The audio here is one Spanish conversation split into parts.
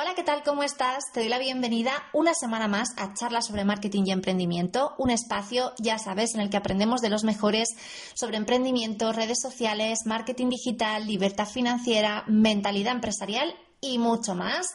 Hola, ¿qué tal? ¿Cómo estás? Te doy la bienvenida una semana más a Charlas sobre Marketing y Emprendimiento, un espacio, ya sabes, en el que aprendemos de los mejores sobre emprendimiento, redes sociales, marketing digital, libertad financiera, mentalidad empresarial y mucho más.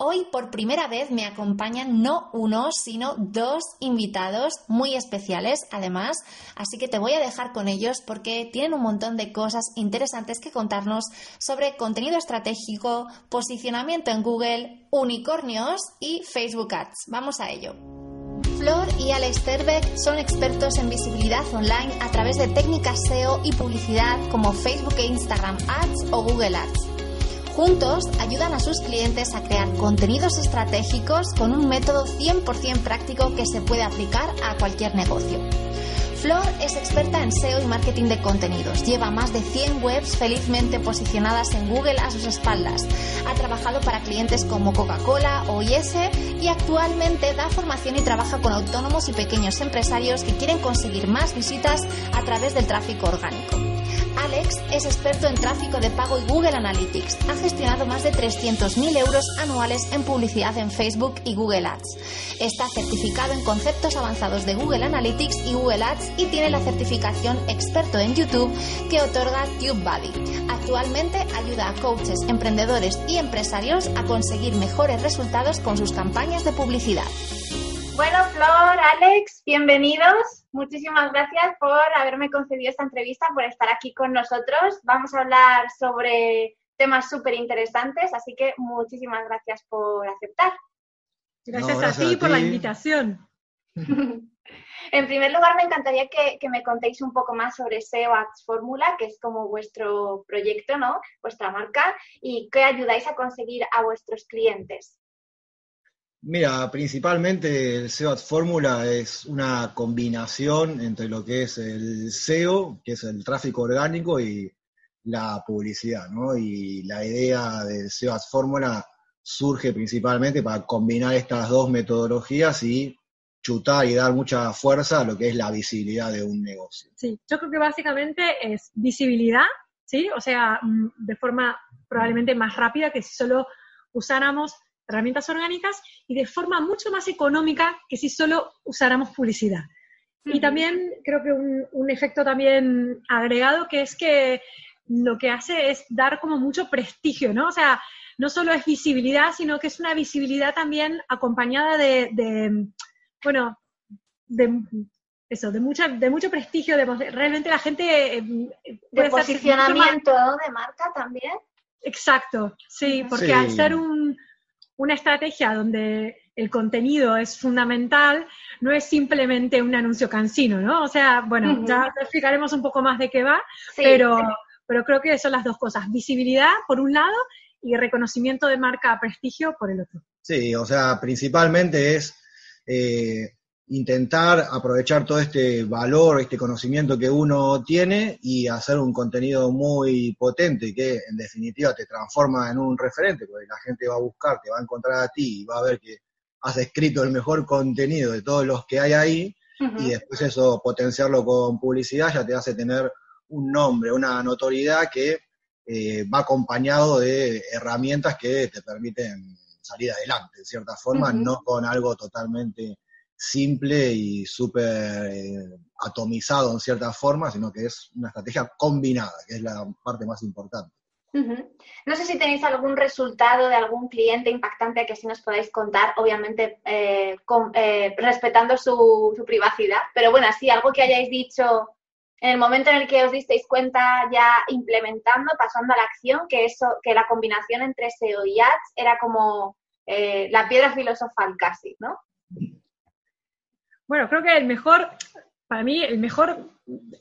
Hoy por primera vez me acompañan no uno, sino dos invitados muy especiales, además, así que te voy a dejar con ellos porque tienen un montón de cosas interesantes que contarnos sobre contenido estratégico, posicionamiento en Google, unicornios y Facebook Ads. Vamos a ello. Flor y Alex Terbeck son expertos en visibilidad online a través de técnicas SEO y publicidad como Facebook e Instagram Ads o Google Ads. Juntos ayudan a sus clientes a crear contenidos estratégicos con un método 100% práctico que se puede aplicar a cualquier negocio. Flor es experta en SEO y marketing de contenidos. Lleva más de 100 webs felizmente posicionadas en Google a sus espaldas. Ha trabajado para clientes como Coca-Cola o IS y actualmente da formación y trabaja con autónomos y pequeños empresarios que quieren conseguir más visitas a través del tráfico orgánico. Alex es experto en tráfico de pago y Google Analytics. Ha gestionado más de 300.000 euros anuales en publicidad en Facebook y Google Ads. Está certificado en conceptos avanzados de Google Analytics y Google Ads y tiene la certificación experto en YouTube que otorga TubeBuddy. Actualmente ayuda a coaches, emprendedores y empresarios a conseguir mejores resultados con sus campañas de publicidad. Bueno, Flor, Alex, bienvenidos. Muchísimas gracias por haberme concedido esta entrevista, por estar aquí con nosotros. Vamos a hablar sobre temas súper interesantes, así que muchísimas gracias por aceptar. Gracias, a ti por la invitación. en primer lugar, me encantaría que, me contéis un poco más sobre SEO Ads Fórmula, que es como vuestro proyecto, ¿no? Vuestra marca, y qué ayudáis a conseguir a vuestros clientes. Mira, principalmente el SEO Ad Fórmula es una combinación entre lo que es el SEO, que es el tráfico orgánico, y la publicidad, ¿no? Y la idea del SEO Ad Fórmula surge principalmente para combinar estas dos metodologías y chutar y dar mucha fuerza a lo que es la visibilidad de un negocio. Sí, yo creo que básicamente es visibilidad, ¿sí? O sea, mm, de forma probablemente más rápida que si solo usáramos herramientas orgánicas y de forma mucho más económica que si solo usáramos publicidad. Y también creo que un, efecto también agregado que es que lo que hace es dar como mucho prestigio, ¿no? O sea, no solo es visibilidad, sino que es una visibilidad también acompañada de, bueno, de eso, de mucha, de mucho prestigio, de, realmente la gente eh, de posicionamiento de marca también. Exacto, sí, porque al ser un, una estrategia donde el contenido es fundamental, no es simplemente un anuncio cansino, ¿no? O sea, bueno, ya explicaremos un poco más de qué va, pero, pero creo que son las dos cosas, visibilidad por un lado y reconocimiento de marca prestigio por el otro. Sí, o sea, principalmente es eh, intentar aprovechar todo este valor, este conocimiento que uno tiene y hacer un contenido muy potente que en definitiva te transforma en un referente, porque la gente va a buscar, te va a encontrar a ti y va a ver que has escrito el mejor contenido de todos los que hay ahí y después eso potenciarlo con publicidad ya te hace tener un nombre, una notoriedad que eh, va acompañado de herramientas que te permiten salir adelante, en cierta forma, no con algo totalmente simple y súper eh, atomizado en cierta forma, sino que es una estrategia combinada, que es la parte más importante. No sé si tenéis algún resultado de algún cliente impactante que sí nos podáis contar, obviamente eh, eh, respetando su, privacidad, pero bueno, sí, algo que hayáis dicho en el momento en el que os disteis cuenta ya implementando, pasando a la acción, que eso, que la combinación entre SEO y Ads era como la piedra filosofal casi, ¿no? Bueno, creo que el mejor, para mí, el mejor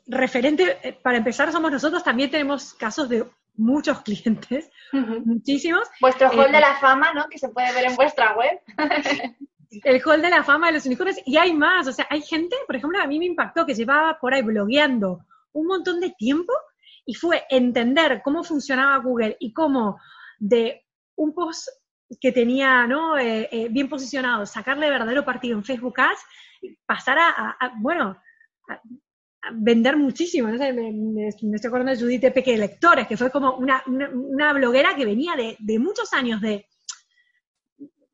referente, eh, para empezar, somos nosotros. También tenemos casos de muchos clientes, muchísimos. Vuestro hall de eh, la fama, ¿no? Que se puede ver en vuestra web. el hall de la fama de los unicornios. Y hay más, o sea, hay gente, por ejemplo, a mí me impactó que llevaba por ahí blogueando un montón de tiempo y fue entender cómo funcionaba Google y cómo de un post que tenía ¿no? Eh, bien posicionado, sacarle verdadero partido en Facebook Ads, pasar a, bueno, a, vender muchísimo. ¿no? Me, estoy acordando de Judith Peque Lectores, que fue como una, bloguera que venía de, muchos años de,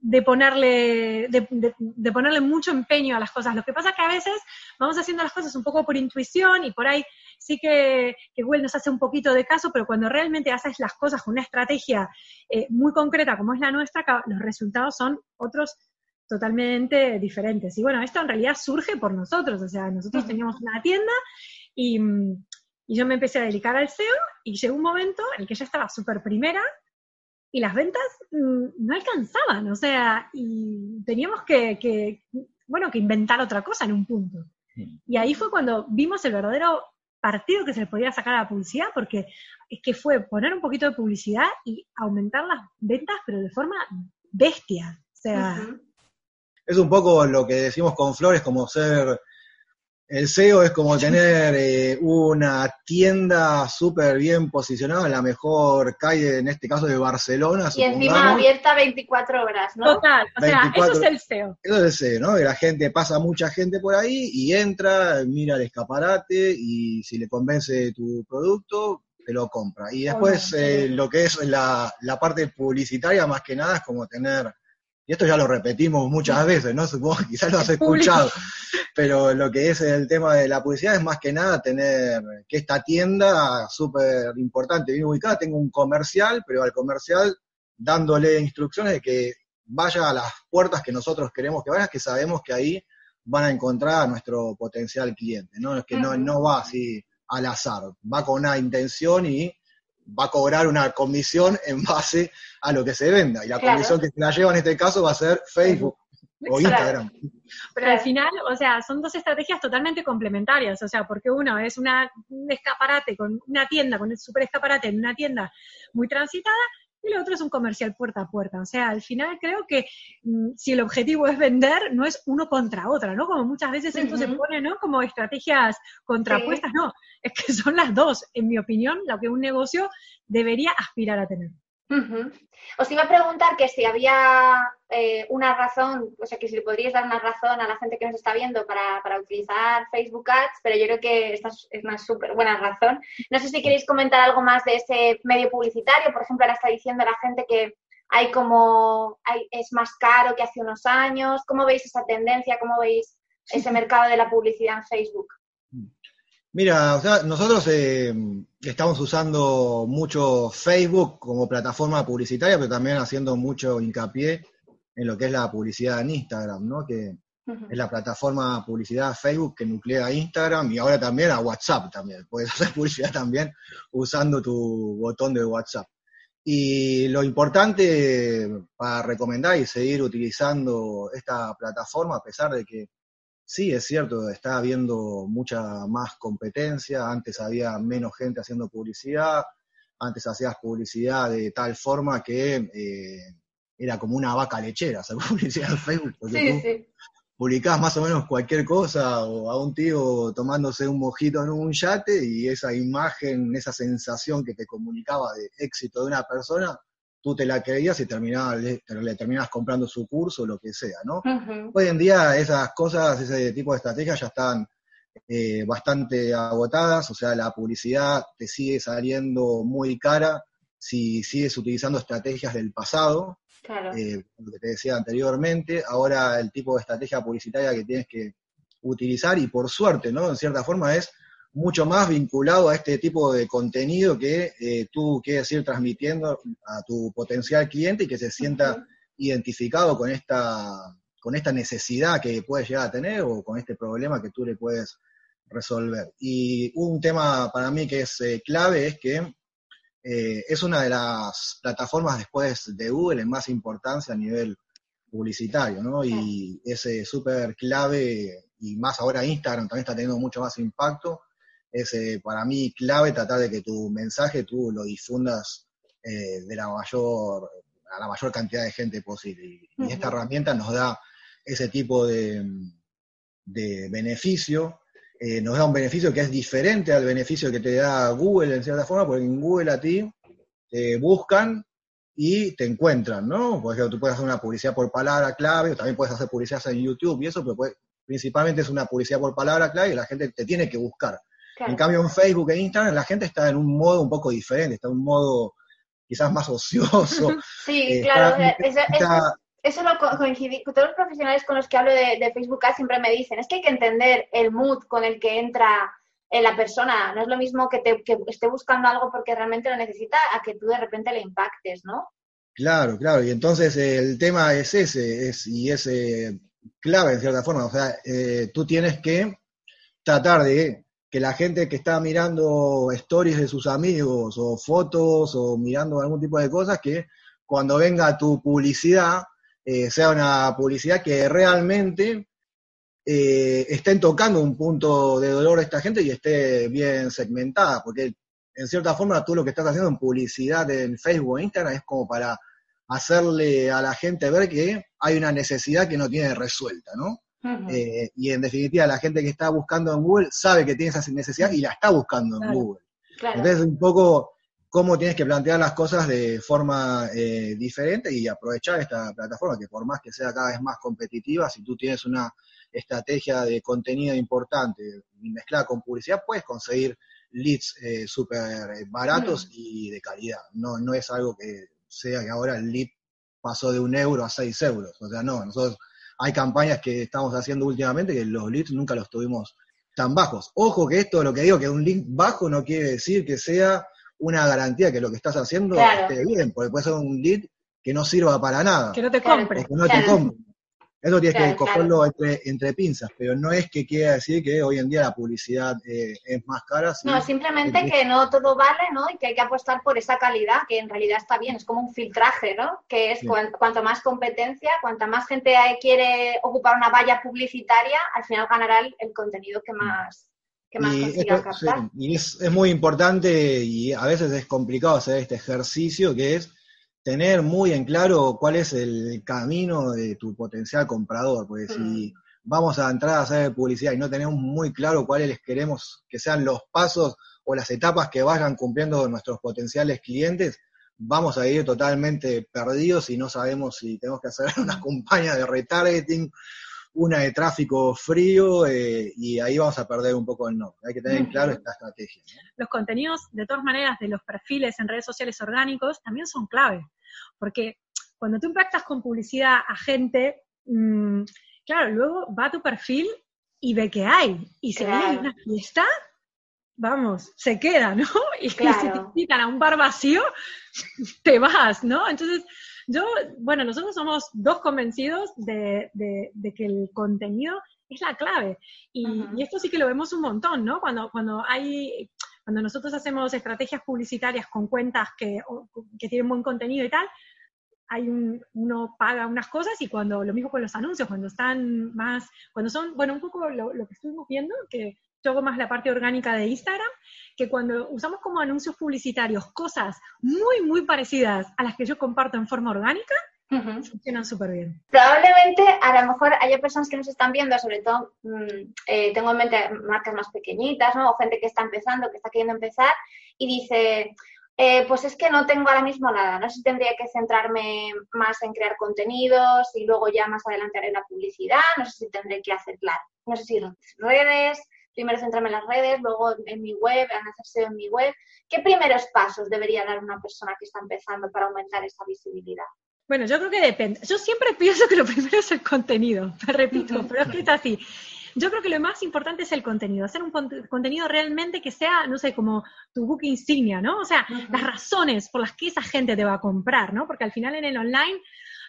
de ponerle, de, ponerle mucho empeño a las cosas. Lo que pasa es que a veces vamos haciendo las cosas un poco por intuición y por ahí sí que, que Google nos hace un poquito de caso, pero cuando realmente haces las cosas con una estrategia eh, muy concreta como es la nuestra, los resultados son otros totalmente diferentes. Y bueno, esto en realidad surge por nosotros, o sea, nosotros teníamos una tienda y, y yo me empecé a dedicar al SEO y llegó un momento en el que ya estaba súper primera y las ventas mm, no alcanzaban, o sea, y teníamos que, bueno, que inventar otra cosa en un punto. Mm. Y ahí fue cuando vimos el verdadero partido que se le podía sacar a la publicidad, porque es que fue poner un poquito de publicidad y aumentar las ventas, pero de forma bestia. O sea. Es un poco lo que decimos con Flores, como ser el SEO es como tener eh, una tienda súper bien posicionada en la mejor calle, en este caso de Barcelona. Y encima abierta 24 horas, ¿no? Total, o sea, eso es el SEO. Eso es el SEO, ¿no? Y la gente, pasa mucha gente por ahí y entra, mira el escaparate y si le convence tu producto, te lo compra. Y después eh, lo que es la, la parte publicitaria, más que nada, es como tener y esto ya lo repetimos muchas veces, ¿no? Supongo que quizás lo has escuchado, pero lo que es el tema de la publicidad es más que nada tener que esta tienda súper importante, bien ubicada, tenga un comercial, pero al comercial dándole instrucciones de que vaya a las puertas que nosotros queremos que vaya, que sabemos que ahí van a encontrar a nuestro potencial cliente, ¿no? Es que no, no va así al azar, va con una intención y va a cobrar una comisión en base a lo que se venda. Y la comisión que se la lleva en este caso va a ser Facebook o Instagram. Pero al final, o sea, son dos estrategias totalmente complementarias, o sea, porque uno es una, un escaparate con una tienda, con el super escaparate en una tienda muy transitada, y el otro es un comercial puerta a puerta. O sea, al final creo que mm, si el objetivo es vender, no es uno contra otra, ¿no? Como muchas veces esto se pone, ¿no? Como estrategias contrapuestas, no, es que son las dos, en mi opinión, lo que un negocio debería aspirar a tener. Os iba a preguntar que si había eh, una razón, o sea, que si le podríais dar una razón a la gente que nos está viendo para, para utilizar Facebook Ads, pero yo creo que esta es una súper buena razón. No sé si queréis comentar algo más de ese medio publicitario. Por ejemplo, ahora está diciendo la gente que hay como, hay, es más caro que hace unos años. ¿Cómo veis esa tendencia? ¿Cómo veis ese mercado de la publicidad en Facebook? Mira, o sea, nosotros eh, estamos usando mucho Facebook como plataforma publicitaria, pero también haciendo mucho hincapié en lo que es la publicidad en Instagram, ¿no? Que es la plataforma publicidad Facebook que nuclea a Instagram y ahora también a WhatsApp también. Puedes hacer publicidad también usando tu botón de WhatsApp. Y lo importante para recomendar y seguir utilizando esta plataforma, a pesar de que Sí, es cierto, está habiendo mucha más competencia, antes había menos gente haciendo publicidad, antes hacías publicidad de tal forma que eh, era como una vaca lechera hacer publicidad en Facebook, porque tú publicabas más o menos cualquier cosa, o a un tío tomándose un mojito en un yate, y esa imagen, esa sensación que te comunicaba de éxito de una persona, tú te la creías y terminabas, le, terminabas comprando su curso o lo que sea, ¿no? Hoy en día esas cosas, ese tipo de estrategias ya están eh, bastante agotadas, o sea, la publicidad te sigue saliendo muy cara si sigues utilizando estrategias del pasado, claro. Eh, lo que te decía anteriormente, ahora el tipo de estrategia publicitaria que tienes que utilizar, y por suerte, ¿no? En cierta forma es mucho más vinculado a este tipo de contenido que eh, tú quieres ir transmitiendo a tu potencial cliente y que se sienta identificado con esta, con esta necesidad que puedes llegar a tener o con este problema que tú le puedes resolver. Y un tema para mí que es eh, clave es que eh, es una de las plataformas después de Google en más importancia a nivel publicitario, ¿no? Y es súper clave, y más ahora Instagram también está teniendo mucho más impacto, es eh, para mí clave tratar de que tu mensaje tú lo difundas eh, de la mayor, a la mayor cantidad de gente posible. Y, esta herramienta nos da ese tipo de, de beneficio, eh, nos da un beneficio que es diferente al beneficio que te da Google en cierta forma, porque en Google a ti te buscan y te encuentran, ¿no? Por ejemplo, tú puedes hacer una publicidad por palabra clave, o también puedes hacer publicidad en YouTube y eso, pero principalmente es una publicidad por palabra clave y la gente te tiene que buscar. En cambio, en Facebook e Instagram la gente está en un modo un poco diferente, está en un modo quizás más ocioso. sí, claro. eso lo coincidí, todos los profesionales con los que hablo de, Facebook siempre me dicen, es que hay que entender el mood con el que entra en la persona. No es lo mismo que, te, que esté buscando algo porque realmente lo necesita a que tú de repente le impactes, ¿no? Claro, claro. Y entonces el tema es ese, es, y es eh, clave en cierta forma. O sea, eh, tú tienes que tratar de que la gente que está mirando stories de sus amigos o fotos o mirando algún tipo de cosas, que cuando venga tu publicidad, eh, sea una publicidad que realmente eh, estén tocando un punto de dolor a esta gente y esté bien segmentada, porque en cierta forma tú lo que estás haciendo en publicidad en Facebook o Instagram es como para hacerle a la gente ver que hay una necesidad que no tiene resuelta, ¿no? Eh, y en definitiva, la gente que está buscando en Google sabe que tiene esa necesidad y la está buscando en Google. Entonces, un poco cómo tienes que plantear las cosas de forma eh, diferente y aprovechar esta plataforma, que por más que sea cada vez más competitiva, si tú tienes una estrategia de contenido importante y mezclada con publicidad, puedes conseguir leads eh, súper baratos y de calidad. No, no es algo que sea que ahora el lead pasó de un euro a seis euros. O sea, no, nosotros hay campañas que estamos haciendo últimamente que los leads nunca los tuvimos tan bajos. Ojo que esto, lo que digo, que un link bajo no quiere decir que sea una garantía que lo que estás haciendo esté bien, porque puede ser un lead que no sirva para nada. Que no te compre. Que no te compre. Eso tienes que cogerlo entre, pinzas, pero no es que quiera decir que hoy en día la publicidad eh, es más cara. no, simplemente que no todo vale, ¿no? Y que hay que apostar por esa calidad, que en realidad está bien, es como un filtraje, ¿no? Que es cuanto más competencia, cuanta más gente quiere ocupar una valla publicitaria, al final ganará el, contenido que más, que más y captar. y es, es muy importante y a veces es complicado hacer este ejercicio que es tener muy en claro cuál es el camino de tu potencial comprador, porque si mm. vamos a entrar a hacer publicidad y no tenemos muy claro cuáles queremos que sean los pasos o las etapas que vayan cumpliendo nuestros potenciales clientes, vamos a ir totalmente perdidos y no sabemos si tenemos que hacer una campaña de retargeting, una de tráfico frío, eh, y ahí vamos a perder un poco el no. Hay que tener en claro esta estrategia. Los contenidos, de todas maneras, de los perfiles en redes sociales orgánicos también son clave. Porque cuando tú impactas con publicidad a gente, mm, claro, luego va a tu perfil y ve que hay. Y si hay una fiesta, vamos, se queda, ¿no? Y si te invitan a un bar vacío, te vas, ¿no? Entonces, yo, bueno, nosotros somos dos convencidos de, que el contenido es la clave. Y, y, esto sí que lo vemos un montón, ¿no? Cuando, cuando hay cuando nosotros hacemos estrategias publicitarias con cuentas que, que tienen buen contenido y tal, hay un, uno paga unas cosas y cuando, lo mismo con los anuncios, cuando están más, cuando son, bueno, un poco lo, que estuvimos viendo, que yo hago más la parte orgánica de Instagram, que cuando usamos como anuncios publicitarios cosas muy, muy parecidas a las que yo comparto en forma orgánica, funcionan súper bien. Probablemente a lo mejor haya personas que nos están viendo, sobre todo mm, eh, tengo en mente marcas más pequeñitas, ¿no? O gente que está empezando, que está queriendo empezar y dice, eh, pues es que no tengo ahora mismo nada, no sé si tendría que centrarme más en crear contenidos y luego ya más adelante haré la publicidad, no sé si tendré que hacer, claro, no sé si redes, primero centrarme en las redes, luego en mi web, en hacerse en mi web. ¿Qué primeros pasos debería dar una persona que está empezando para aumentar esa visibilidad? Bueno, yo creo que depende. Yo siempre pienso que lo primero es el contenido, te repito, pero es que es así. Yo creo que lo más importante es el contenido, hacer un contenido realmente que sea, no sé, como tu book insignia, ¿no? O sea, las razones por las que esa gente te va a comprar, ¿no? Porque al final en el online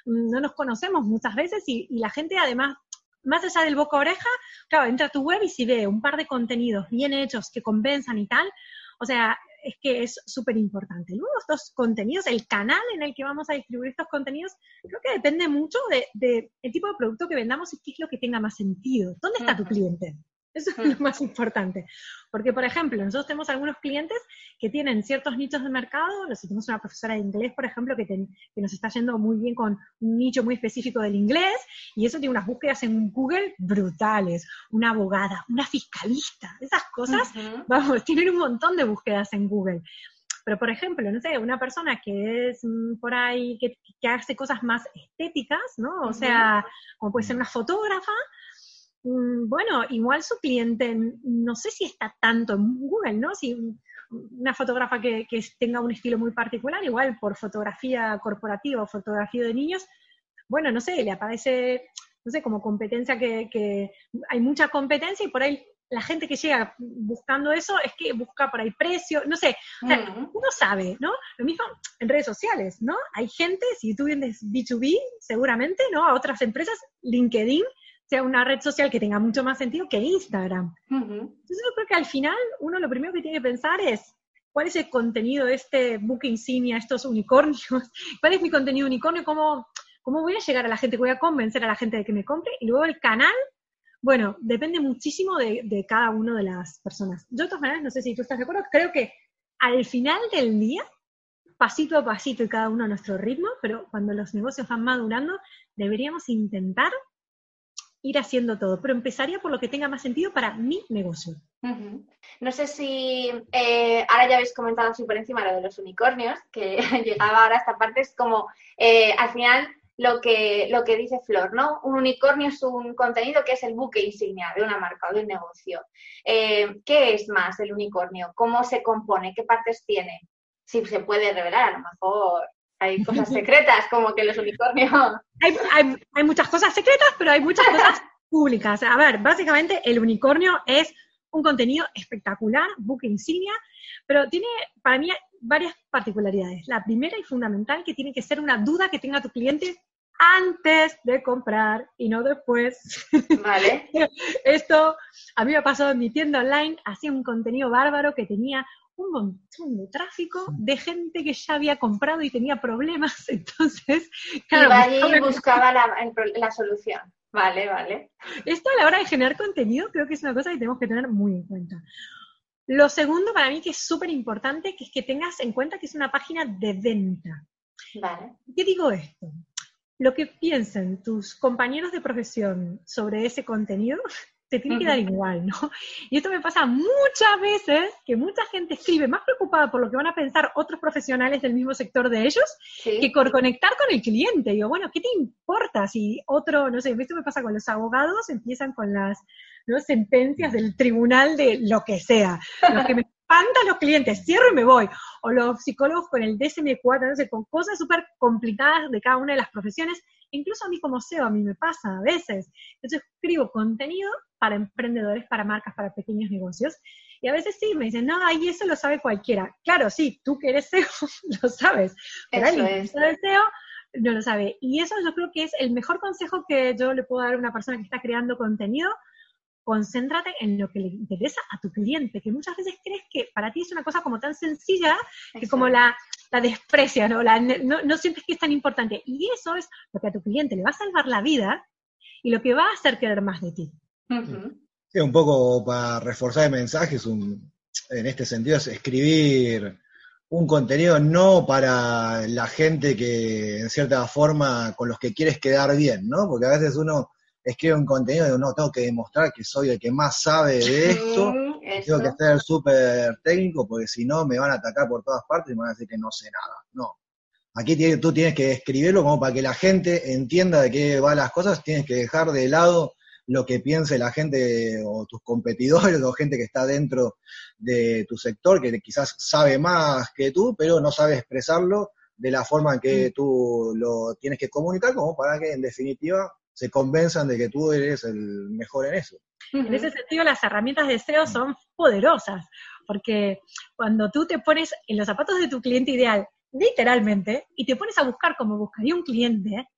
mm, no nos conocemos muchas veces y, y la gente además más allá del boca oreja, claro, entra a tu web y si ve un par de contenidos bien hechos que convenzan y tal, o sea, es que es súper importante. Luego estos contenidos, el canal en el que vamos a distribuir estos contenidos, creo que depende mucho del de, tipo de producto que vendamos y qué es lo que tenga más sentido. ¿Dónde está tu cliente? Eso es lo más importante. Porque, por ejemplo, nosotros tenemos algunos clientes que tienen ciertos nichos de mercado. Nosotros tenemos una profesora de inglés, por ejemplo, que, que, nos está yendo muy bien con un nicho muy específico del inglés, y eso tiene unas búsquedas en Google brutales. Una abogada, una fiscalista, esas cosas, vamos, tienen un montón de búsquedas en Google. Pero, por ejemplo, no sé, una persona que es mm, por ahí, que, hace cosas más estéticas, ¿no? O sea, como puede ser una fotógrafa, bueno, igual su cliente, no sé si está tanto en Google, ¿no? Si una fotógrafa que, tenga un estilo muy particular, igual por fotografía corporativa o fotografía de niños, bueno, no sé, le aparece, no sé, como competencia que, que hay mucha competencia y por ahí la gente que llega buscando eso es que busca por ahí precio, no sé, o sea, uno sabe, ¿no? Lo mismo en redes sociales, ¿no? Hay gente, si tú vienes B2B, seguramente, ¿no? A otras empresas, LinkedIn sea una red social que tenga mucho más sentido que Instagram. Entonces yo creo que al final uno lo primero que tiene que pensar es, ¿cuál es el contenido de este book insignia, estos unicornios? ¿Cuál es mi contenido unicornio? ¿Cómo, ¿Cómo voy a llegar a la gente? ¿Voy a convencer a la gente de que me compre? Y luego el canal bueno, depende muchísimo de, cada una de las personas. Yo de todas maneras, no sé si tú estás de acuerdo, creo que al final del día, pasito a pasito y cada uno a nuestro ritmo, pero cuando los negocios van madurando, deberíamos intentar ir haciendo todo, pero empezaría por lo que tenga más sentido para mi negocio. No sé si eh, ahora ya habéis comentado así por encima lo de los unicornios, que llegaba ahora esta parte, es como eh, al final lo que, lo que dice Flor, ¿no? Un unicornio es un contenido que es el buque insignia de una marca o de un negocio. Eh, ¿Qué es más el unicornio? ¿Cómo se compone? ¿Qué partes tiene? Si se puede revelar, a lo mejor hay cosas secretas, como que los unicornios... Hay, hay muchas cosas secretas, pero hay muchas cosas públicas. A ver, básicamente el unicornio es un contenido espectacular, buque insignia, pero tiene para mí varias particularidades. La primera y fundamental que tiene que ser una duda que tenga tu cliente antes de comprar y no después. Vale. Esto a mí me ha pasado en mi tienda online, hacía un contenido bárbaro que tenía un montón de tráfico de gente que ya había comprado y tenía problemas, entonces, claro, y buscaba la, la solución. Vale, vale. Esto a la hora de generar contenido creo que es una cosa que tenemos que tener muy en cuenta. Lo segundo para mí que es súper importante, que es que tengas en cuenta que es una página de venta. Vale. ¿Qué digo esto? Lo que piensen tus compañeros de profesión sobre ese contenido te tiene que dar igual, ¿no? Y esto me pasa muchas veces, que mucha gente escribe más preocupada por lo que van a pensar otros profesionales del mismo sector de ellos, que por conectar con el cliente. Digo, bueno, ¿qué te importa si otro, no sé, esto me pasa con los abogados, empiezan con las ¿no? sentencias del tribunal de lo que sea. Los que me espantan los clientes, cierro y me voy. O los psicólogos con el DSM-4, no sé, con cosas súper complicadas de cada una de las profesiones. Incluso a mí como SEO, a mí me pasa a veces. Entonces escribo contenido para emprendedores, para marcas, para pequeños negocios. Y a veces sí, me dicen, no, ahí eso lo sabe cualquiera. Claro, sí, tú que eres SEO, lo sabes. Pero eso alguien es. SEO no lo sabe. Y eso yo creo que es el mejor consejo que yo le puedo dar a una persona que está creando contenido, concéntrate en lo que le interesa a tu cliente, que muchas veces crees que para ti es una cosa como tan sencilla que como la, la desprecia, ¿no? no, sientes que es tan importante. Y eso es lo que a tu cliente le va a salvar la vida y lo que va a hacer querer más de ti. Sí, un poco para reforzar el mensaje, es un, en este sentido es escribir un contenido no para la gente que en cierta forma con los que quieres quedar bien, ¿no? Porque a veces uno escribo un contenido y no, tengo que demostrar que soy el que más sabe de esto, tengo que ser súper técnico porque si no me van a atacar por todas partes y me van a decir que no sé nada. No. Aquí tú tienes que escribirlo como para que la gente entienda de qué van las cosas, tienes que dejar de lado lo que piense la gente o tus competidores o gente que está dentro de tu sector, que quizás sabe más que tú, pero no sabe expresarlo de la forma en que mm. tú lo tienes que comunicar, como para que en definitiva se convenzan de que tú eres el mejor en eso. En ese sentido, las herramientas de SEO son poderosas, porque cuando tú te pones en los zapatos de tu cliente ideal, literalmente, y te pones a buscar como buscaría un cliente,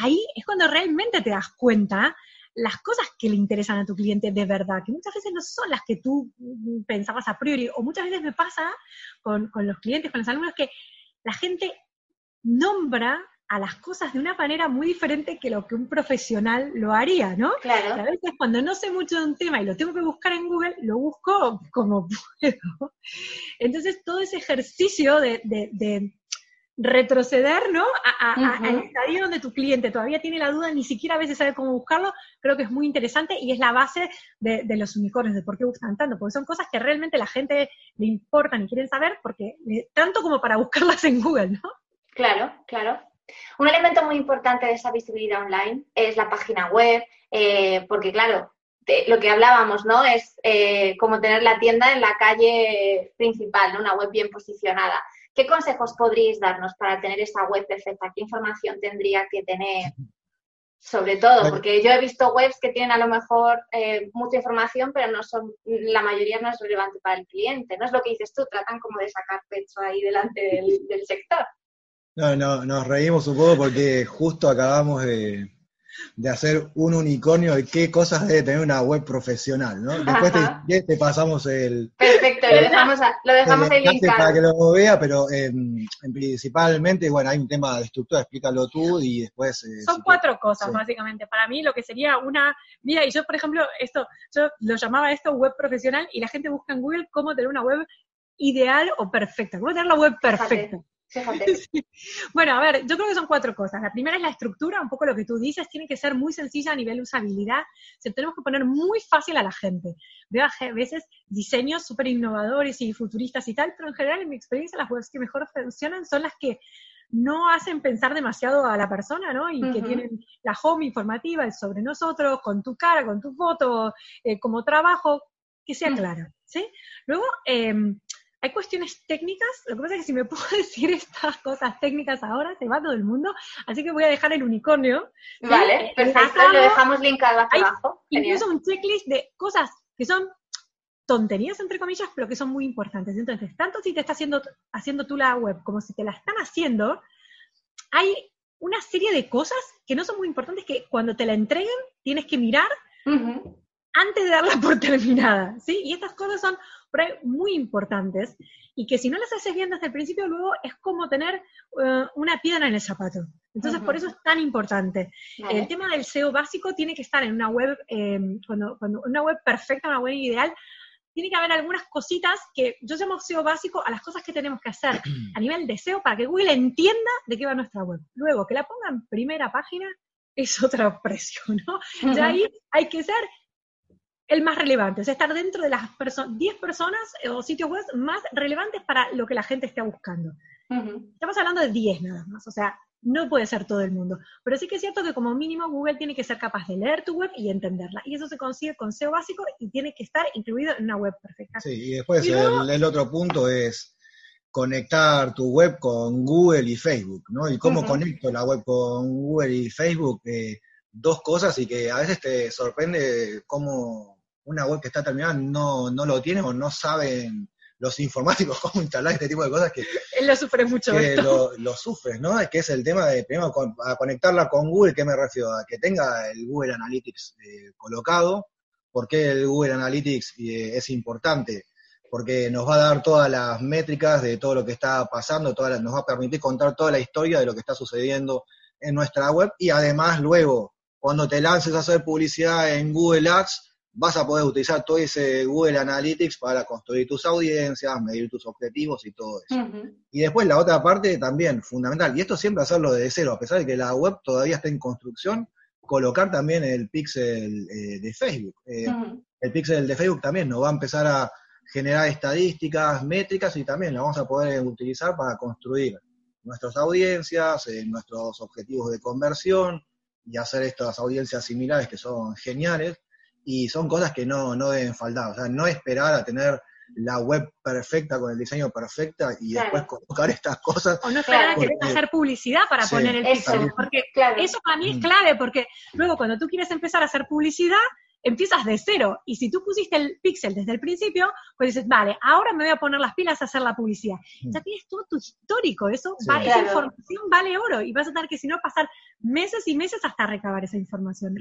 ahí es cuando realmente te das cuenta las cosas que le interesan a tu cliente de verdad, que muchas veces no son las que tú pensabas a priori, o muchas veces me pasa con, con los clientes, con los alumnos, que la gente nombra a las cosas de una manera muy diferente que lo que un profesional lo haría, ¿no? Claro. a veces cuando no sé mucho de un tema y lo tengo que buscar en Google, lo busco como puedo. Entonces, todo ese ejercicio de, retroceder, ¿no? al estadio donde tu cliente todavía tiene la duda, ni siquiera a veces sabe cómo buscarlo, creo que es muy interesante y es la base de, los unicornios, de por qué buscan tanto, porque son cosas que realmente la gente le importan y quieren saber, porque tanto como para buscarlas en Google, ¿no? Claro, claro. Un elemento muy importante de esa visibilidad online es la página web, eh, porque claro, lo que hablábamos, ¿no? Es eh, como tener la tienda en la calle principal, ¿no? Una web bien posicionada. ¿Qué consejos podríais darnos para tener esa web perfecta? ¿Qué información tendría que tener? Sobre todo, porque yo he visto webs que tienen a lo mejor eh, mucha información, pero no son, la mayoría no es relevante para el cliente. No es lo que dices tú, tratan como de sacar pecho ahí delante del, del sector. No, no, nos reímos un poco porque justo acabamos de, de hacer un unicornio de qué cosas debe tener una web profesional, ¿no? Después te, pasamos el... Lo dejamos, lo dejamos ahí Para que lo vea, pero em, principalmente, bueno, hay un tema de estructura, explícalo tú y después... Eh, Son cuatro cosas, básicamente. Para mí lo que sería una... Mira, y yo, por ejemplo, esto, yo lo llamaba esto web profesional y la gente busca en Google cómo tener una web ideal o perfecta, cómo tener la web perfecta. Bueno, a ver, yo creo que son cuatro cosas. La primera es la estructura, un poco lo que tú dices, tiene que ser muy sencilla a nivel usabilidad. Se tenemos que poner muy fácil a la gente. Veo a veces diseños súper innovadores y futuristas y tal, pero en general, en mi experiencia, las webs que mejor funcionan son las que no hacen pensar demasiado a la persona, ¿no? Y que tienen la home informativa sobre nosotros, con tu cara, con tu foto, eh, como trabajo, que sea mm. claro, ¿sí? Luego, eh, hay cuestiones técnicas, lo que pasa es que si me puedo decir estas cosas técnicas ahora, se va todo el mundo, así que voy a dejar el unicornio. Vale, eh, perfecto, lo dejamos linkado aquí abajo. Incluso un checklist de cosas que son tonterías, entre comillas, pero que son muy importantes. Entonces, tanto si te está haciendo, haciendo tú la web como si te la están haciendo, hay una serie de cosas que no son muy importantes que cuando te la entreguen tienes que mirar antes de darla por terminada, ¿sí? Y estas cosas son muy importantes y que si no las haces bien desde el principio, luego es como tener eh, una piedra en el zapato. Entonces, por eso es tan importante. El tema del SEO básico tiene que estar en una web, em, cuando, cuando una web perfecta, una web ideal, tiene que haber algunas cositas que yo llamo SEO básico a las cosas que tenemos que hacer a nivel de SEO para que Google entienda de qué va nuestra web. Luego, que la ponga en primera página es otro precio, ¿no? Ya ahí hay que ser el más relevante, o sea, estar dentro de las 10 personas o sitios web más relevantes para lo que la gente esté buscando. Estamos hablando de 10 nada más, o sea, no puede ser todo el mundo. Pero sí que es cierto que como mínimo Google tiene que ser capaz de leer tu web y entenderla. Y eso se consigue con SEO básico y tiene que estar incluido en una web perfecta. Sí, y después el, otro punto es conectar tu web con Google y Facebook, ¿no? Y cómo conecto la web con Google y Facebook, eh, dos cosas y que a veces te sorprende cómo una web que está terminada no, no lo tiene o no saben los informáticos cómo instalar este tipo de cosas que... Él lo sufre mucho. Que lo, lo, sufres, ¿no? Es que es el tema de, primero, a conectarla con Google, ¿qué me refiero? A que tenga el Google Analytics eh, colocado. ¿Por qué el Google Analytics eh, es importante? Porque nos va a dar todas las métricas de todo lo que está pasando, todas nos va a permitir contar toda la historia de lo que está sucediendo en nuestra web y además luego, cuando te lances a hacer publicidad en Google Ads, vas a poder utilizar todo ese Google Analytics para construir tus audiencias, medir tus objetivos y todo eso. Y después la otra parte también, fundamental, y esto siempre hacerlo desde cero, a pesar de que la web todavía está en construcción, colocar también el pixel eh, de Facebook. Eh, el pixel de Facebook también nos va a empezar a generar estadísticas, métricas y también lo vamos a poder utilizar para construir nuestras audiencias, eh, nuestros objetivos de conversión y hacer estas audiencias similares que son geniales y son cosas que no, no deben faltar. O sea, no esperar a tener la web perfecta con el diseño perfecta y después colocar estas cosas. O no esperar a que hacer publicidad para poner el pixel, porque eso para mí es clave, porque luego cuando tú quieres empezar a hacer publicidad, empiezas de cero. Y si tú pusiste el pixel desde el principio, pues dices, vale, ahora me voy a poner las pilas a hacer la publicidad. Mm. Ya tienes todo tu histórico, eso esa información vale oro. Y vas a tener que, si no, pasar meses y meses hasta recabar esa información.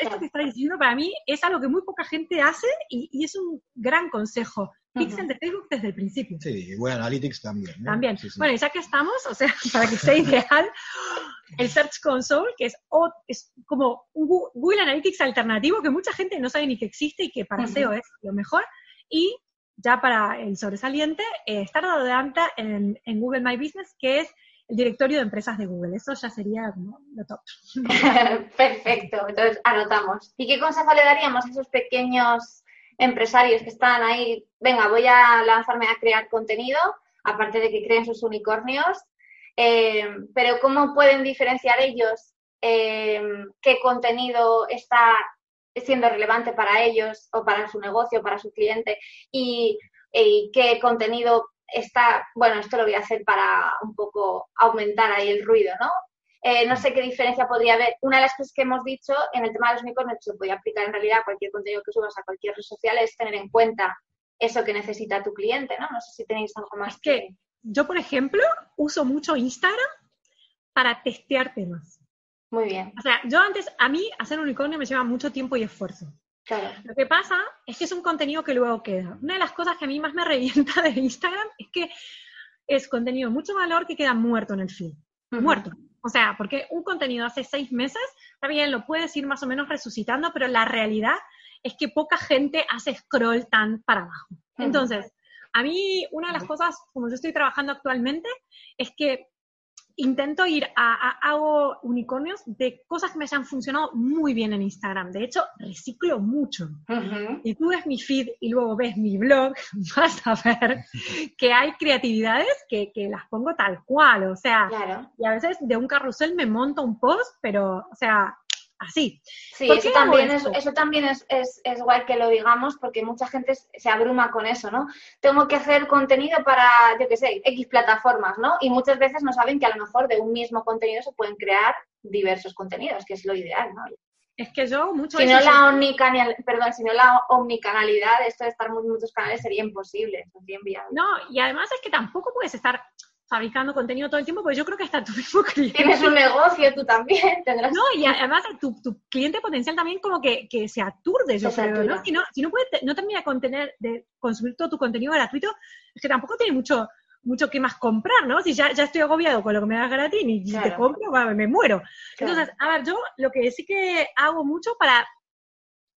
esto que estás diciendo para mí es algo que muy poca gente hace y, es un gran consejo. Pixel de Facebook desde el principio. Sí, Google Analytics también. También. Bueno, y ya que estamos, o sea, para que sea ideal, el Search Console, que es, es como un Google Analytics alternativo que mucha gente no sabe ni que existe y que para SEO es lo mejor. Y ya para el sobresaliente, eh, estar dado de alta en, Google My Business, que es el directorio de empresas de Google. Eso ya sería lo top. Perfecto, entonces anotamos. ¿Y qué consejo le daríamos a esos pequeños empresarios que están ahí? Venga, voy a lanzarme a crear contenido, aparte de que creen sus unicornios, eh, pero ¿cómo pueden diferenciar ellos eh, qué contenido está siendo relevante para ellos o para su negocio, para su cliente y, qué contenido está, bueno, esto lo voy a hacer para un poco aumentar ahí el ruido, ¿no? Eh, no sé qué diferencia podría haber. Una de las cosas que hemos dicho en el tema de los unicornios, se puede aplicar en realidad a cualquier contenido que subas a cualquier red social, es tener en cuenta eso que necesita tu cliente, ¿no? No sé si tenéis algo más que... Yo, por ejemplo, uso mucho Instagram para testear temas. Muy bien. O sea, yo antes, a mí hacer un unicornio me lleva mucho tiempo y esfuerzo. Claro. Lo que pasa es que es un contenido que luego queda. Una de las cosas que a mí más me revienta de Instagram es que es contenido mucho valor que queda muerto en el feed. Muerto. O sea, porque un contenido hace seis meses, está bien, lo puedes ir más o menos resucitando, pero la realidad es que poca gente hace scroll tan para abajo. Entonces, a mí una de las cosas, como yo estoy trabajando actualmente, es que intento ir a, hago unicornios de cosas que me hayan funcionado muy bien en Instagram. De hecho, reciclo mucho. Y tú ves mi feed y luego ves mi blog, vas a ver que hay creatividades que, que las pongo tal cual. O sea, y a veces de un carrusel me monto un post, pero, o sea, así. Sí, eso también, es, eso también es, es, es, guay que lo digamos porque mucha gente se abruma con eso, ¿no? Tengo que hacer contenido para, yo qué sé, X plataformas, ¿no? Y muchas veces no saben que a lo mejor de un mismo contenido se pueden crear diversos contenidos, que es lo ideal, ¿no? Es que yo mucho... Si no, la omnicanalidad, perdón, si no la omnicanalidad, esto de estar en muchos canales sería imposible, sería inviable. No, y además es que tampoco puedes estar fabricando contenido todo el tiempo, porque yo creo que hasta tu mismo cliente. Tienes un negocio tú también, tendrás. No, y además tu, tu cliente potencial también como que, que se aturde, yo creo, ¿no? Si no, si no, puede, no termina de, contener, de consumir todo tu contenido gratuito, es que tampoco tiene mucho mucho que más comprar, ¿no? Si ya, ya estoy agobiado con lo que me das gratis y si te compro, me muero. Entonces, a ver, yo lo que sí que hago mucho para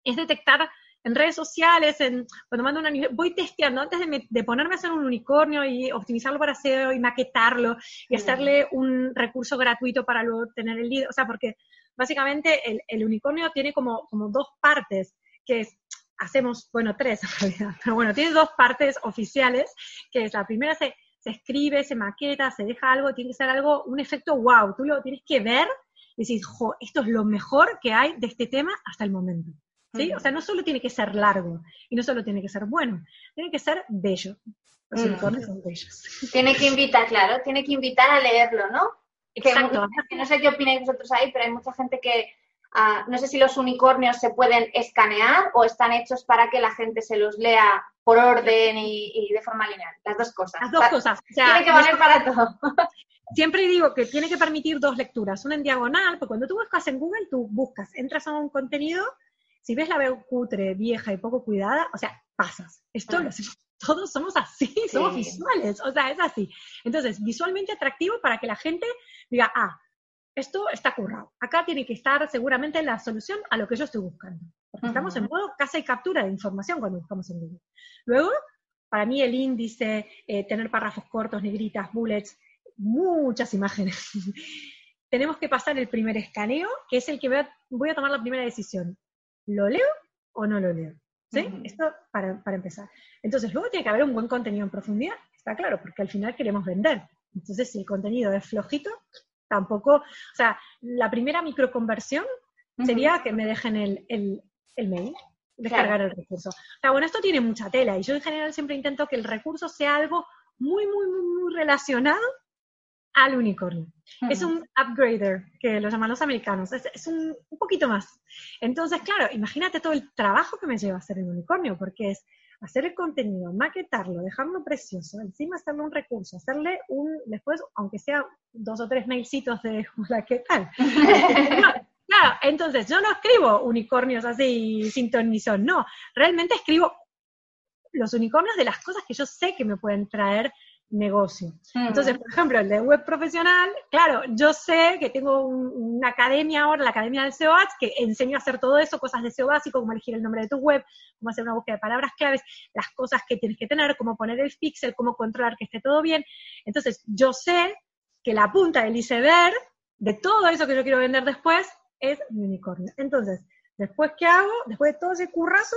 es detectar en redes sociales, en, cuando mando una voy testeando antes de, ponerme a hacer un unicornio y optimizarlo para SEO y maquetarlo y hacerle un recurso gratuito para luego tener el lead. O sea, porque básicamente el, unicornio tiene como, como dos partes, que es, hacemos, bueno, tres en realidad, pero bueno, tiene dos partes oficiales, que es la primera se, se escribe, se maqueta, se deja algo, tiene que ser algo, un efecto wow, tú lo tienes que ver y jo, esto es lo mejor que hay de este tema hasta el momento. ¿Sí? O sea, no solo tiene que ser largo y no solo tiene que ser bueno, tiene que ser bello. Los unicornios son bellos. Tiene que invitar, claro, tiene que invitar a leerlo, ¿no? Exacto. Que, no sé qué opináis vosotros ahí, pero hay mucha gente que ah, no sé si los unicornios se pueden escanear o están hechos para que la gente se los lea por orden y, de forma lineal. Las dos cosas. Las dos cosas. tiene que valer para todo. Siempre digo que tiene que permitir dos lecturas, una en diagonal, porque cuando tú buscas en Google, tú buscas, entras a un contenido si ves la veo cutre, vieja y poco cuidada, o sea, pasas. Esto lo hacemos, todos somos así, somos visuales, o sea, es así. Entonces, visualmente atractivo para que la gente diga, ah, esto está currado. Acá tiene que estar seguramente la solución a lo que yo estoy buscando. Porque estamos en modo casa y captura de información cuando buscamos en Google. Luego, para mí el índice, eh, tener párrafos cortos, negritas, bullets, muchas imágenes. Tenemos que pasar el primer escaneo, que es el que voy a tomar la primera decisión. ¿Lo leo o no lo leo? ¿Sí? Esto para, empezar. Entonces, luego tiene que haber un buen contenido en profundidad, está claro, porque al final queremos vender. Entonces, si el contenido es flojito, tampoco, o sea, la primera microconversión sería que me dejen el, el, mail, descargar el recurso. O sea, bueno, esto tiene mucha tela y yo en general siempre intento que el recurso sea algo muy, muy, muy, muy relacionado al unicornio. Es un upgrader, que lo llaman los americanos, es, un, poquito más. Entonces, claro, imagínate todo el trabajo que me lleva hacer el unicornio, porque es hacer el contenido, maquetarlo, dejarlo precioso, encima hacerle un recurso, hacerle un, después, aunque sea dos o tres mailcitos de, hola, ¿qué tal? claro, entonces yo no escribo unicornios así sin ton ni son, no, realmente escribo los unicornios de las cosas que yo sé que me pueden traer negocio. Entonces, por ejemplo, el de web profesional, claro, yo sé que tengo una academia ahora, la Academia del SEO Ads, que enseño a hacer todo eso, cosas de SEO básico, como elegir el nombre de tu web, cómo hacer una búsqueda de palabras claves, las cosas que tienes que tener, cómo poner el pixel, cómo controlar que esté todo bien. Entonces, yo sé que la punta del iceberg de todo eso que yo quiero vender después es mi unicornio. Entonces, después, ¿qué hago? Después de todo ese currazo,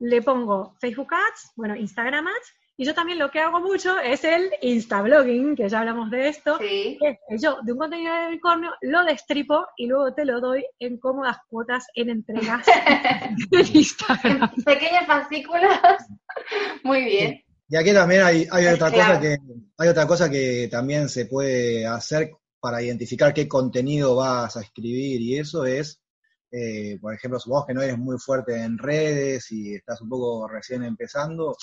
le pongo Facebook Ads, bueno, Instagram Ads, y yo también lo que hago mucho es el Instablogging, que ya hablamos de esto. Sí. yo de un contenido de unicornio lo destripo y luego te lo doy en cómodas cuotas en entregas de Instagram. Pequeños fascículos. Muy bien. Y aquí también hay, hay otra cosa que hay otra cosa que también se puede hacer para identificar qué contenido vas a escribir y eso es, eh, por ejemplo, vos que no eres muy fuerte en redes y estás un poco recién empezando,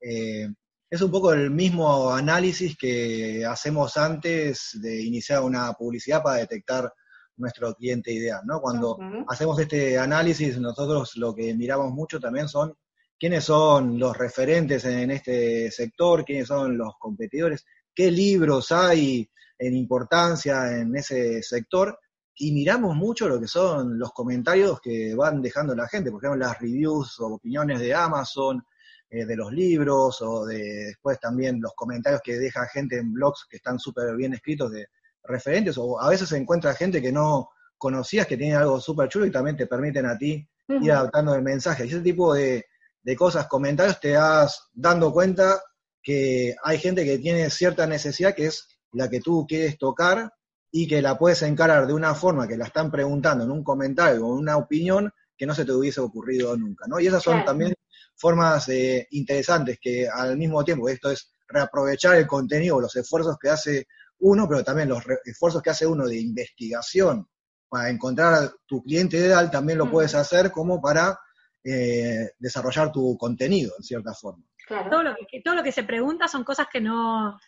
eh, es un poco el mismo análisis que hacemos antes de iniciar una publicidad para detectar nuestro cliente ideal, ¿no? Cuando hacemos este análisis, nosotros lo que miramos mucho también son quiénes son los referentes en este sector, quiénes son los competidores, qué libros hay en importancia en ese sector, y miramos mucho lo que son los comentarios que van dejando la gente, por ejemplo, las reviews o opiniones de Amazon, eh, de los libros, o de después también los comentarios que deja gente en blogs que están súper bien escritos de referentes, o a veces se encuentra gente que no conocías que tiene algo súper chulo y también te permiten a ti ir adaptando el mensaje. Y ese tipo de, de cosas, comentarios, te das dando cuenta que hay gente que tiene cierta necesidad que es la que tú quieres tocar y que la puedes encarar de una forma que la están preguntando en un comentario o una opinión que no se te hubiese ocurrido nunca, ¿no? Y esas son también formas eh, interesantes que al mismo tiempo, esto es reaprovechar el contenido, los esfuerzos que hace uno, pero también los esfuerzos que hace uno de investigación. Para encontrar tu cliente ideal, también lo puedes hacer como para eh, desarrollar tu contenido, en cierta forma. Todo, lo que, todo lo que se pregunta son cosas que no,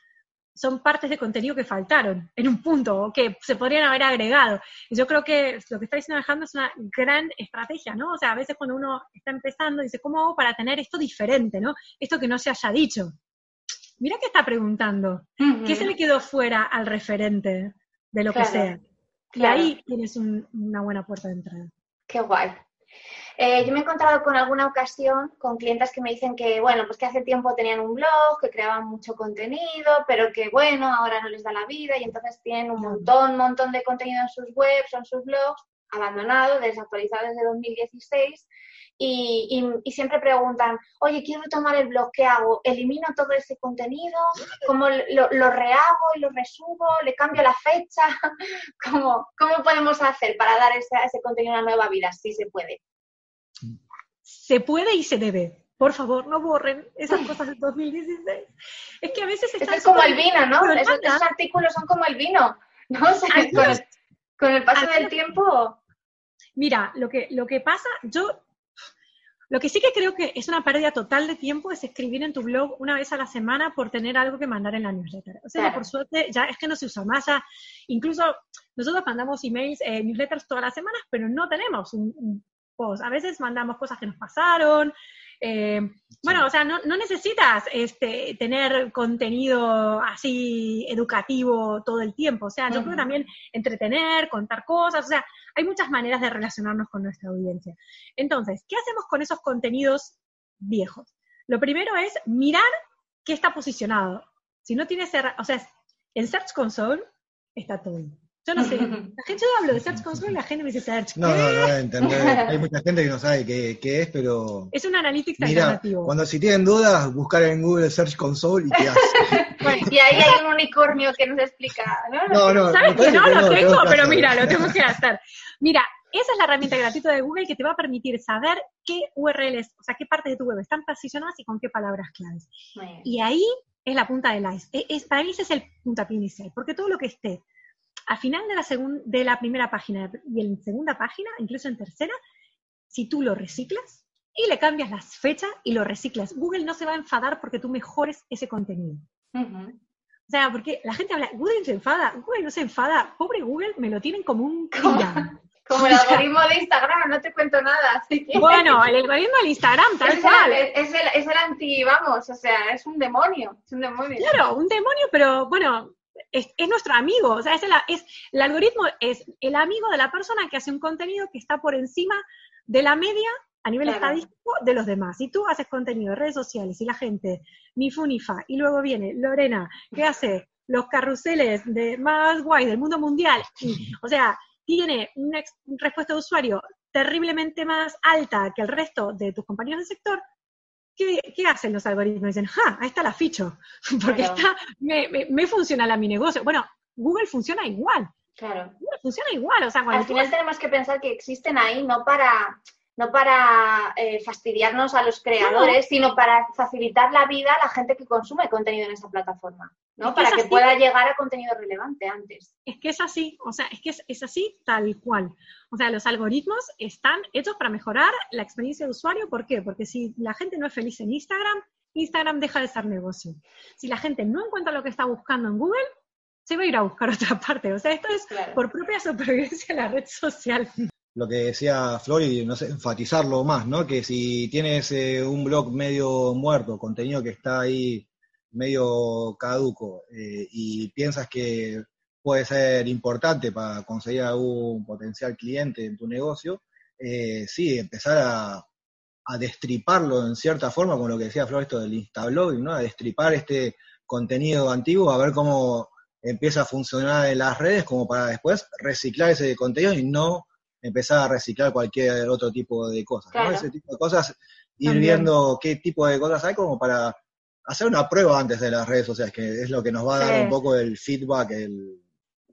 son partes de contenido que faltaron en un punto o que se podrían haber agregado. Y yo creo que lo que está diciendo Alejandro es una gran estrategia, ¿no? O sea, a veces cuando uno está empezando dice, ¿cómo hago para tener esto diferente, ¿no? Esto que no se haya dicho. Mira qué está preguntando. ¿Qué se le quedó fuera al referente de lo que sea? Y ahí tienes una buena puerta de entrada. Qué guay. Eh, yo me he encontrado con alguna ocasión con clientes que me dicen que, bueno, pues que hace tiempo tenían un blog, que creaban mucho contenido, pero que, bueno, ahora no les da la vida y entonces tienen un montón, montón de contenido en sus webs o en sus blogs, abandonado, desactualizado desde 2016. Y, y, siempre preguntan, oye, quiero retomar el blog, ¿qué hago? ¿Elimino todo ese contenido? ¿Cómo lo, lo rehago y lo resubo? ¿Le cambio la fecha? ¿Cómo, ¿Cómo podemos hacer para dar ese, ese contenido una nueva vida? Sí se puede se puede y se debe. Por favor, no borren esas cosas del 2016. Es que a veces es como el vino, ¿no? Esos, artículos son como el vino, ¿no? con, el paso del tiempo. Mira, lo que, lo que pasa, yo lo que sí que creo que es una pérdida total de tiempo es escribir en tu blog una vez a la semana por tener algo que mandar en la newsletter. O sea, por suerte ya es que no se usa más. incluso nosotros mandamos emails, eh, newsletters todas las semanas, pero no tenemos un, a veces mandamos cosas que nos pasaron. Eh, bueno, o sea, no, necesitas este, tener contenido así educativo todo el tiempo. O sea, yo creo también entretener, contar cosas, o sea, hay muchas maneras de relacionarnos con nuestra audiencia. Entonces, ¿qué hacemos con esos contenidos viejos? Lo primero es mirar qué está posicionado. Si no tienes, o sea, en Search Console está todo. Yo no sé. La gente, yo hablo de Search Console y la gente me dice Search. No, no, no, entender. Hay mucha gente que no sabe qué, qué es, pero. Es un analytics alternativo. Cuando si tienen dudas, buscar en Google Search Console y qué hace. bueno, y ahí hay un unicornio que nos explica. No, no, ¿Sabes que no? Lo tengo, pero mira, lo tengo que hacer. Mira, esa es la herramienta gratuita de Google que te va a permitir saber qué URLs, o sea, qué partes de tu web están posicionadas y con qué palabras claves. Y ahí es la punta del ice. E, es, para mí ese es el puntapié inicial, porque todo lo que esté al final de la, de la primera página y en segunda página, incluso en tercera, si tú lo reciclas y le cambias las fechas y lo reciclas, Google no se va a enfadar porque tú mejores ese contenido. O sea, porque la gente habla, Google se enfada, Google no se enfada, pobre Google, me lo tienen como un Como el algoritmo de Instagram, no te cuento nada. Bueno, el algoritmo de Instagram, tal cual. es, el, es el anti, vamos, o sea, es un demonio, es un demonio. Claro, un demonio, pero bueno, es, nuestro amigo, o sea, es el, es, el algoritmo es el amigo de la persona que hace un contenido que está por encima de la media a nivel estadístico de los demás. Si tú haces contenido de redes sociales y la gente ni fu ni fa, y luego viene Lorena, que hace los carruseles de más guay del mundo mundial, o sea, tiene una respuesta de usuario terriblemente más alta que el resto de tus compañeros del sector, ¿qué, hacen los algoritmos? Dicen, ¡ja! Ahí está la ficho, porque está, me, me, funciona la mi negocio. Bueno, Google funciona igual. Claro. Google funciona igual. O sea, Al final tenemos que pensar que existen ahí no para no para eh, fastidiarnos a los creadores, sino para facilitar la vida a la gente que consume contenido en esa plataforma, ¿no? para que pueda llegar a contenido relevante antes. Es que es así, o sea, es que es, así tal cual. O sea, los algoritmos están hechos para mejorar la experiencia de usuario. ¿Por qué? Porque si la gente no es feliz en Instagram, Instagram deja de ser negocio. Si la gente no encuentra lo que está buscando en Google, se va a ir a buscar otra parte. O sea, esto es por propia supervivencia de la red social lo que decía Flor y no sé, enfatizarlo más, ¿no? Que si tienes eh, un blog medio muerto, contenido que está ahí medio caduco eh, y piensas que puede ser importante para conseguir algún potencial cliente en tu negocio, eh, sí, empezar a, a, destriparlo en cierta forma, con lo que decía Flor, esto del Instablogging, ¿no? A destripar este contenido antiguo, a ver cómo empieza a funcionar en las redes, como para después reciclar ese contenido y no empezar a reciclar cualquier otro tipo de cosas, ¿no? Ese tipo de cosas, ir viendo qué tipo de cosas hay como para hacer una prueba antes de las redes sociales, que es lo que nos va a dar un poco el feedback, el...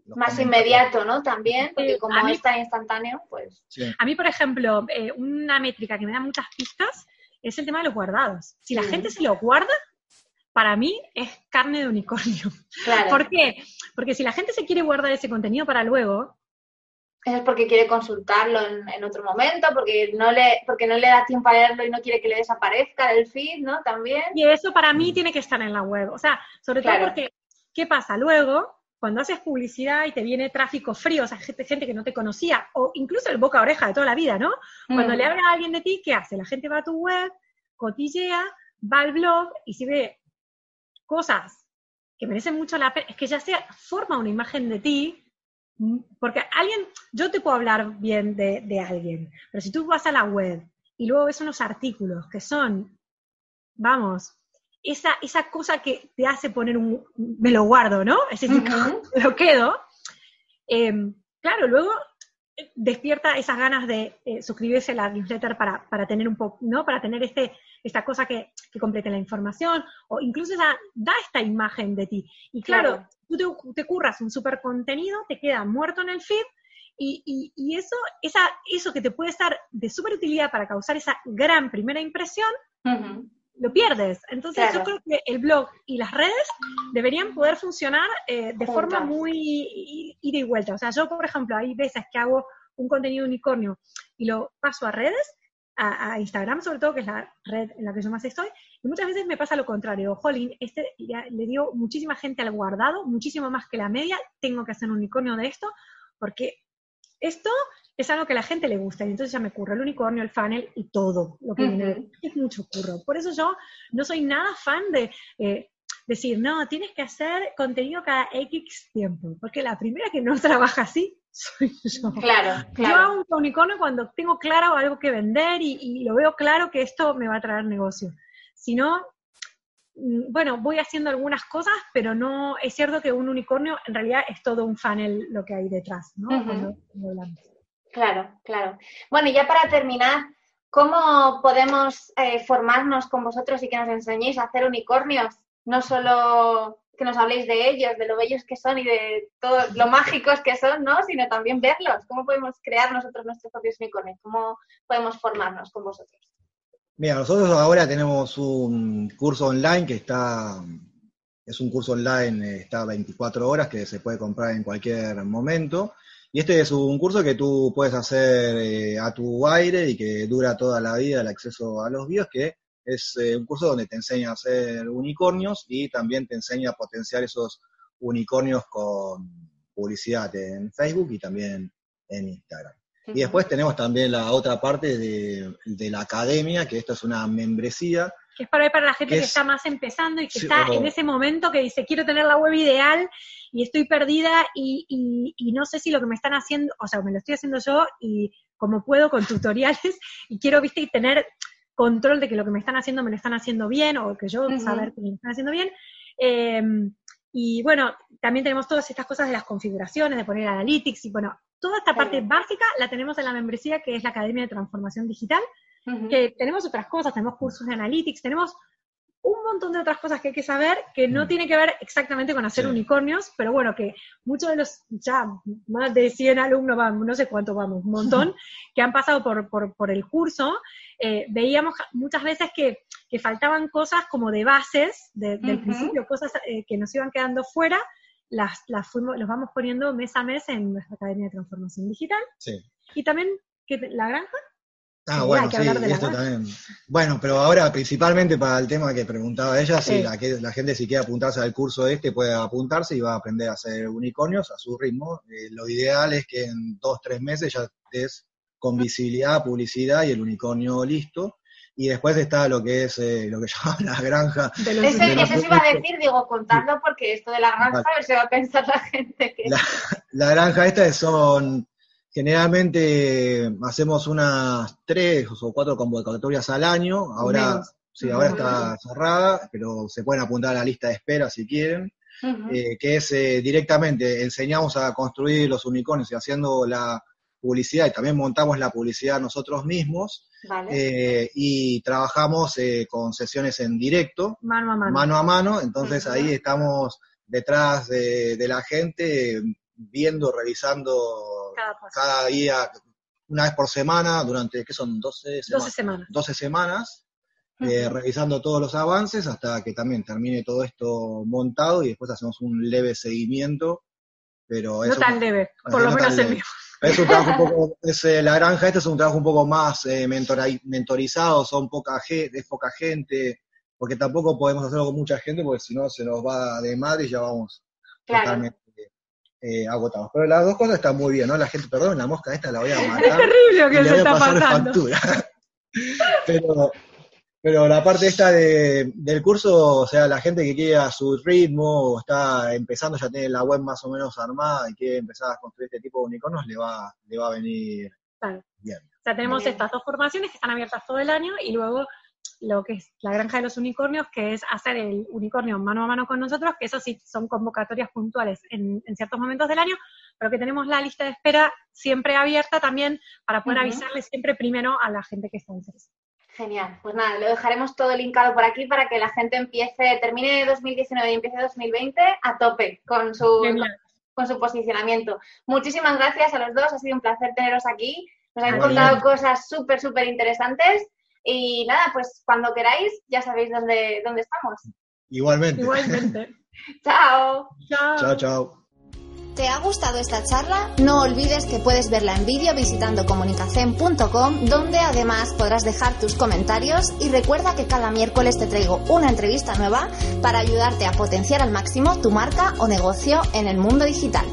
Más inmediato, ¿no? También, porque como es tan instantáneo, pues... A mí, por ejemplo, eh, una métrica que me da muchas pistas es el tema de los guardados. Si la gente se lo guarda, para mí es carne de unicornio. ¿Por qué? Porque si la gente se quiere guardar ese contenido para luego, es porque quiere consultarlo en, otro momento, porque no, le, porque no le da tiempo a leerlo y no quiere que le desaparezca del feed, ¿no? También. Y eso para mí tiene que estar en la web. O sea, sobre todo porque, ¿qué pasa? Luego, cuando haces publicidad y te viene tráfico frío, o sea, gente, gente que no te conocía, o incluso el boca a oreja de toda la vida, ¿no? Cuando mm. le habla a alguien de ti, ¿qué hace? La gente va a tu web, cotillea, va al blog y si ve cosas que merecen mucho la pena, es que ya se forma una imagen de ti porque alguien, yo te puedo hablar bien de, alguien, pero si tú vas a la web y luego ves unos artículos que son, vamos, esa, esa cosa que te hace poner un, me lo guardo, ¿no? Es decir, me lo quedo. Em, claro, luego despierta esas ganas de eh, suscribirse a la newsletter para, para tener un poco, ¿no? Para tener este, esta cosa que, que, complete la información, o incluso da, da esta imagen de ti. Y claro, tú te, curras un super contenido, te queda muerto en el feed, y, y, eso, esa, eso que te puede estar de súper utilidad para causar esa gran primera impresión, lo pierdes. Entonces yo creo que el blog y las redes deberían poder funcionar eh, de forma muy ida y vuelta. O sea, yo, por ejemplo, hay veces que hago un contenido unicornio y lo paso a redes, a, Instagram sobre todo, que es la red en la que yo más estoy, y muchas veces me pasa lo contrario. Jolín, este ya le dio muchísima gente al guardado, muchísimo más que la media, tengo que hacer un unicornio de esto, porque esto es algo que a la gente le gusta, y entonces ya me curro el unicornio, el funnel y todo lo que viene. Es mucho curro. Por eso yo no soy nada fan de eh, decir, no, tienes que hacer contenido cada X tiempo, porque la primera que no trabaja así soy yo. Claro, claro. Yo hago un unicornio cuando tengo claro algo que vender y, lo veo claro que esto me va a traer negocio. Si no, mm, bueno, voy haciendo algunas cosas, pero no, es cierto que un unicornio en realidad es todo un funnel lo que hay detrás, ¿no? Claro, claro. Bueno, y ya para terminar, ¿cómo podemos eh, formarnos con vosotros y que nos enseñéis a hacer unicornios? No solo que nos habléis de ellos, de lo bellos que son y de todo lo mágicos que son, ¿no? Sino también verlos. ¿Cómo podemos crear nosotros nuestros propios unicornios? ¿Cómo podemos formarnos con vosotros? Mira, nosotros ahora tenemos un curso online que está, es un curso online, está 24 horas, que se puede comprar en cualquier momento. Y este es un curso que tú puedes hacer eh, a tu aire y que dura toda la vida el acceso a los vídeos, que es eh, un curso donde te enseña a hacer unicornios y también te enseña a potenciar esos unicornios con publicidad en Facebook y también en Instagram. Y después tenemos también la otra parte de, la academia, que esto es una membresía. Que es para, para la gente que, está más empezando y que está en ese momento que dice, quiero tener la web ideal y estoy perdida y, y, y, no sé si lo que me están haciendo, o sea, me lo estoy haciendo yo y como puedo con tutoriales y quiero, viste, tener control de que lo que me están haciendo me lo están haciendo bien o que yo saber que me están haciendo bien. Em, y bueno, también tenemos todas estas cosas de las configuraciones, de poner analytics y bueno, toda esta parte básica la tenemos en la membresía que es la Academia de Transformación Digital, que tenemos otras cosas, tenemos cursos de analytics, tenemos un montón de otras cosas que hay que saber que no Mm. tiene que ver exactamente con hacer Sí. unicornios, pero bueno, que muchos de los, ya más de 100 alumnos, vamos, no sé cuánto vamos, un montón, que han pasado por, por, por el curso, eh, veíamos muchas veces que, que faltaban cosas como de bases de- del Ujú. principio, cosas eh, que nos iban quedando fuera, las, las fuimos, los vamos poniendo mes a mes en nuestra Academia de Transformación Digital. Sí. Y también, que la granja, Ah, Sí, bueno, hay que sí, de esto también. Bueno, pero ahora principalmente para el tema que preguntaba ella, sí, Sí. La, que, la gente si quiere apuntarse al curso este puede apuntarse y va a aprender a hacer unicornios a su ritmo. Eh, lo ideal es que en dos, tres meses ya estés con visibilidad, publicidad y el unicornio listo. Y después está lo que es eh, lo que llaman la granja. de los Ese, de los eso se iba a decir, digo, contadlo porque esto de la granja, Vale. a ver si va a pensar la gente que... La, la granja esta son, generalmente hacemos unas tres o cuatro convocatorias al año, ahora, Menos. sí, ahora está cerrada, pero se pueden apuntar a la lista de espera si quieren, eh, que es eh, directamente, enseñamos a construir los unicornios y haciendo la publicidad y también montamos la publicidad nosotros mismos Vale. eh, y trabajamos con sesiones en directo, mano a mano. mano a mano, entonces ahí estamos detrás de, de la gente, viendo, revisando Cada cada día, una vez por semana, durante, ¿qué son? 12 12 semanas. semanas. 12 semanas, eh, Ujú. revisando todos los avances hasta que también termine todo esto montado y después hacemos un leve seguimiento. Pero No tan leve, por no lo menos el mío. es un trabajo un poco, es, eh, la granja este es un trabajo un poco más eh, mentora- mentorizado, son poca gente, es poca gente, porque tampoco podemos hacerlo con mucha gente, porque si no se nos va de madre y ya vamos Claro. totalmente eh, agotados. Pero las dos cosas están muy bien, ¿no? La gente, perdón, la mosca esta la voy a Es matar terrible lo que le se está pasar pasando. factura. pero, pero la parte esta de, del curso, o sea, la gente que quiere a su ritmo, o está empezando, ya tiene la web más o menos armada y quiere empezar a construir este tipo de unicornios, le va, le va a venir Claro. bien. O sea, tenemos Bien. estas dos formaciones que están abiertas todo el año y luego lo que es la granja de los unicornios, que es hacer el unicornio mano a mano con nosotros, que eso sí son convocatorias puntuales en, en ciertos momentos del año, pero que tenemos la lista de espera siempre abierta también para poder Ujú. avisarle siempre primero a la gente que está interesada. Genial. Pues nada, lo dejaremos todo linkado por aquí para que la gente empiece, termine 2019 y empiece 2020 a tope con su, Genial. con su posicionamiento. Muchísimas gracias a los dos, ha sido un placer teneros aquí. Nos han contado cosas súper, súper interesantes. Y nada, pues cuando queráis, ya sabéis dónde, dónde estamos. Igualmente. Igualmente. ¡Chao! Chao. Chao, chao. ¿Te ha gustado esta charla? No olvides que puedes verla en vídeo visitando comunicacen.com, donde además podrás dejar tus comentarios y recuerda que cada miércoles te traigo una entrevista nueva para ayudarte a potenciar al máximo tu marca o negocio en el mundo digital.